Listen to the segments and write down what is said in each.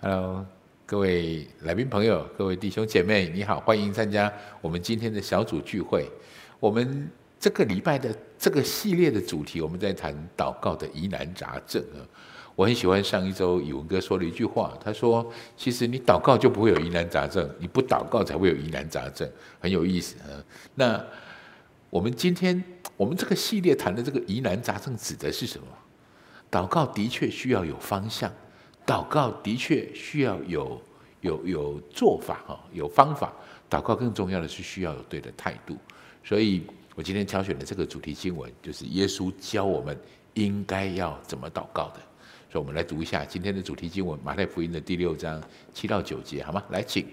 Hello，各位来宾朋友，各位弟兄姐妹，你好，欢迎参加我们今天的小组聚会。我们这个礼拜的这个系列的主题，我们在谈祷告的疑难杂症啊。我很喜欢上一周宇文哥说了一句话，他说：“其实你祷告就不会有疑难杂症，你不祷告才会有疑难杂症。”很有意思啊。那我们今天我们这个系列谈的这个疑难杂症指的是什么？祷告的确需要有方向，祷告的确需要有有有做法哈，有方法。祷告更重要的是需要有对的态度。所以我今天挑选的这个主题经文，就是耶稣教我们应该要怎么祷告的。所以，我们来读一下今天的主题经文，马太福音的第六章七到九节，好吗？来，请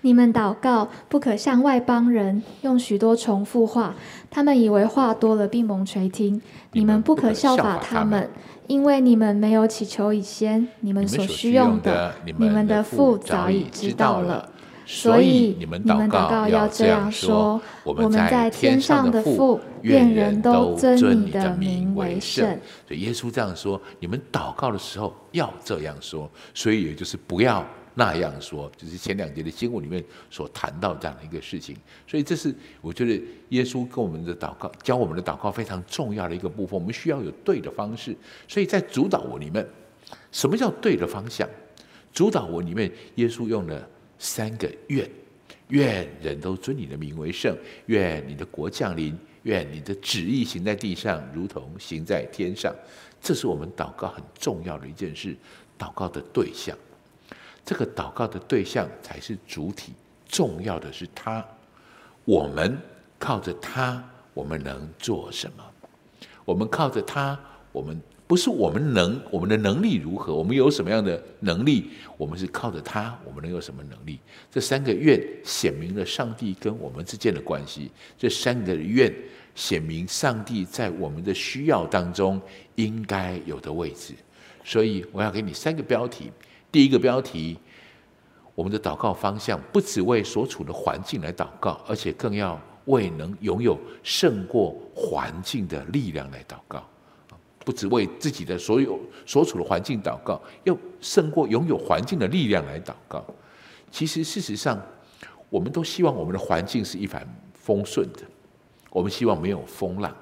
你们祷告，不可向外邦人用许多重复话，他们以为话多了，必蒙垂听。你们不可效法他们，因为你们没有祈求以先，你们所需用的，你们的父早已知道了。所以你们祷告要这样说：我们在天上的父，愿人都尊你的名为圣。所以耶稣这样说：你们祷告的时候要这样说。所以也就是不要那样说，就是前两节的经文里面所谈到这样的一个事情。所以这是我觉得耶稣跟我们的祷告教我们的祷告非常重要的一个部分。我们需要有对的方式。所以在主导我里面，什么叫对的方向？主导我里面，耶稣用了。三个愿，愿人都尊你的名为圣，愿你的国降临，愿你的旨意行在地上，如同行在天上。这是我们祷告很重要的一件事，祷告的对象。这个祷告的对象才是主体，重要的是他。我们靠着他，我们能做什么？我们靠着他，我们。不是我们能，我们的能力如何？我们有什么样的能力？我们是靠着他，我们能有什么能力？这三个愿显明了上帝跟我们之间的关系。这三个愿显明上帝在我们的需要当中应该有的位置。所以我要给你三个标题。第一个标题，我们的祷告方向不只为所处的环境来祷告，而且更要为能拥有胜过环境的力量来祷告。不只为自己的所有所处的环境祷告，要胜过拥有环境的力量来祷告。其实，事实上，我们都希望我们的环境是一帆风顺的。我们希望没有风浪，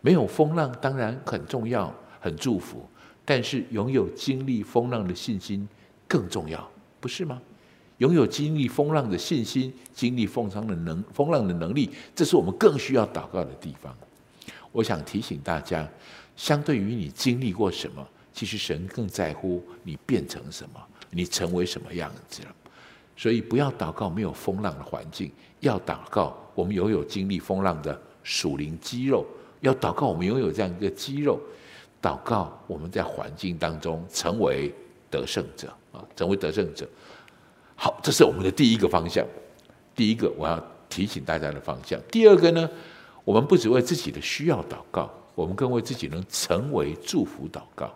没有风浪当然很重要，很祝福。但是，拥有经历风浪的信心更重要，不是吗？拥有经历风浪的信心，经历风浪的能风浪的能力，这是我们更需要祷告的地方。我想提醒大家。相对于你经历过什么，其实神更在乎你变成什么，你成为什么样子了。所以不要祷告没有风浪的环境，要祷告我们拥有经历风浪的属灵肌肉，要祷告我们拥有这样一个肌肉，祷告我们在环境当中成为得胜者啊，成为得胜者。好，这是我们的第一个方向。第一个我要提醒大家的方向。第二个呢，我们不只为自己的需要祷告。我们更为自己能成为祝福祷告。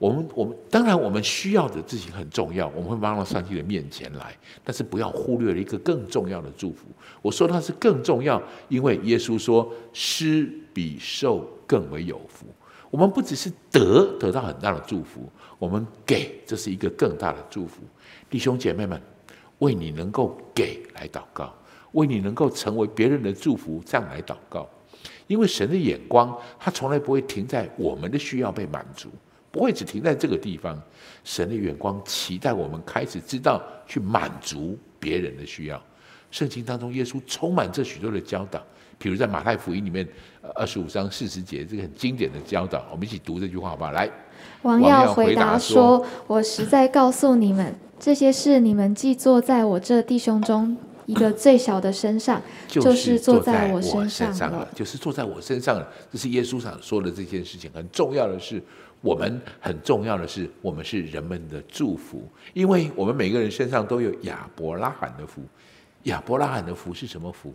我们我们当然我们需要的事情很重要，我们会帮到上帝的面前来，但是不要忽略了一个更重要的祝福。我说它是更重要，因为耶稣说施比受更为有福。我们不只是得得到很大的祝福，我们给这是一个更大的祝福。弟兄姐妹们，为你能够给来祷告，为你能够成为别人的祝福这样来祷告。因为神的眼光，他从来不会停在我们的需要被满足，不会只停在这个地方。神的眼光期待我们开始知道去满足别人的需要。圣经当中，耶稣充满这许多的教导，比如在马太福音里面二十五章四十节，这个很经典的教导，我们一起读这句话好不好？来，王耀回答说：“我实在告诉你们，这些事你们既坐在我这弟兄中。”一个最小的身上，就是坐在我身上了，就是坐在我身上了。这是耶稣上说的这件事情。很重要的是，我们很重要的是，我们是人们的祝福，因为我们每个人身上都有亚伯拉罕的福。亚伯拉罕的福是什么福？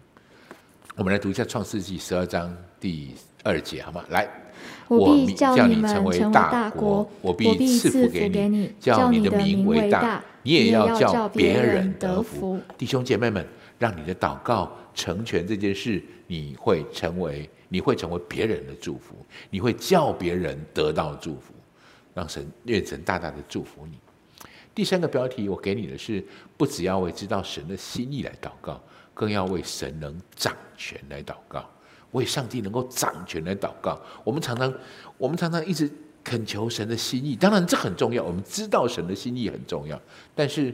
我们来读一下创世纪十二章第二节，好吗？来，我必叫你们成为大国，我必赐福给你，叫你的名为大。你也要叫别人得福，弟兄姐妹们，让你的祷告成全这件事，你会成为，你会成为别人的祝福，你会叫别人得到祝福，让神愿神大大的祝福你。第三个标题我给你的是，不只要为知道神的心意来祷告，更要为神能掌权来祷告，为上帝能够掌权来祷告。我们常常，我们常常一直恳求神的心意，当然这很重要，我们知道神的心意很重要，但是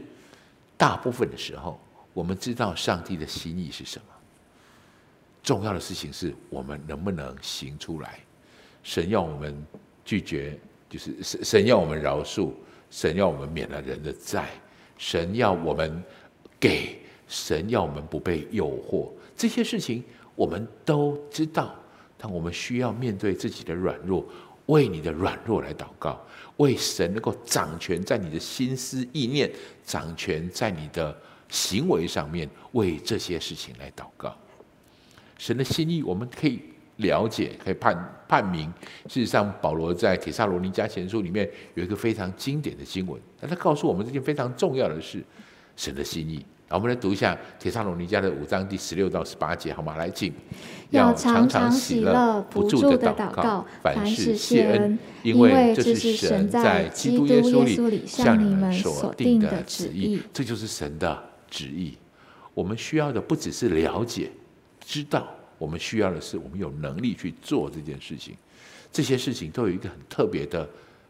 大部分的时候，我们知道上帝的心意是什么。重要的事情是我们能不能行出来。神要我们拒绝，就是神神要我们饶恕，神要我们免了人的债，神要我们给，神要我们不被诱惑。这些事情我们都知道，但我们需要面对自己的软弱，为你的软弱来祷告，为神能够掌权在你的心思意念，掌权在你的行为上面，为这些事情来祷告。神的心意，我们可以了解，可以判判明。事实上，保罗在铁萨罗尼迦前书里面有一个非常经典的经文，那他告诉我们这件非常重要的事：神的心意。我们来读一下铁萨罗尼迦的五章第十六到十八节，好吗？来，请要常常喜乐，不住的祷告，凡事谢恩，因为这是神在基督耶稣里向你们所定的旨意。这就是神的旨意。我们需要的不只是了解。知道我们需要的是，我们有能力去做这件事情。这些事情都有一个很特别的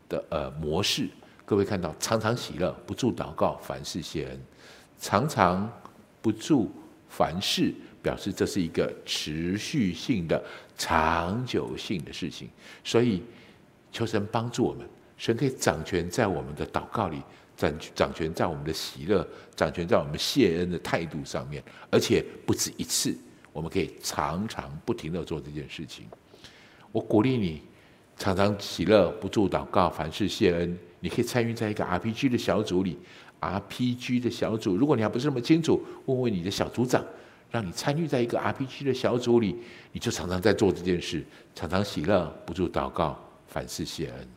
的呃模式。各位看到，常常喜乐，不住祷告，凡事谢恩。常常不住凡事，表示这是一个持续性的、长久性的事情。所以，求神帮助我们，神可以掌权在我们的祷告里，掌掌权在我们的喜乐，掌权在我们谢恩的态度上面，而且不止一次。我们可以常常不停的做这件事情。我鼓励你常常喜乐，不住祷告，凡事谢恩。你可以参与在一个 RPG 的小组里，RPG 的小组。如果你还不是那么清楚，问问你的小组长，让你参与在一个 RPG 的小组里，你就常常在做这件事，常常喜乐，不住祷告，凡事谢恩。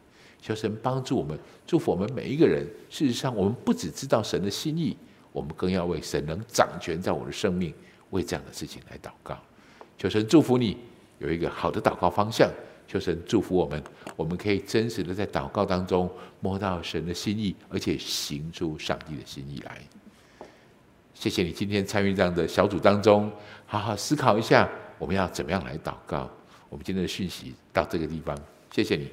求神帮助我们，祝福我们每一个人。事实上，我们不只知道神的心意，我们更要为神能掌权在我的生命。为这样的事情来祷告，求神祝福你有一个好的祷告方向。求神祝福我们，我们可以真实的在祷告当中摸到神的心意，而且行出上帝的心意来。谢谢你今天参与这样的小组当中，好好思考一下我们要怎么样来祷告。我们今天的讯息到这个地方，谢谢你。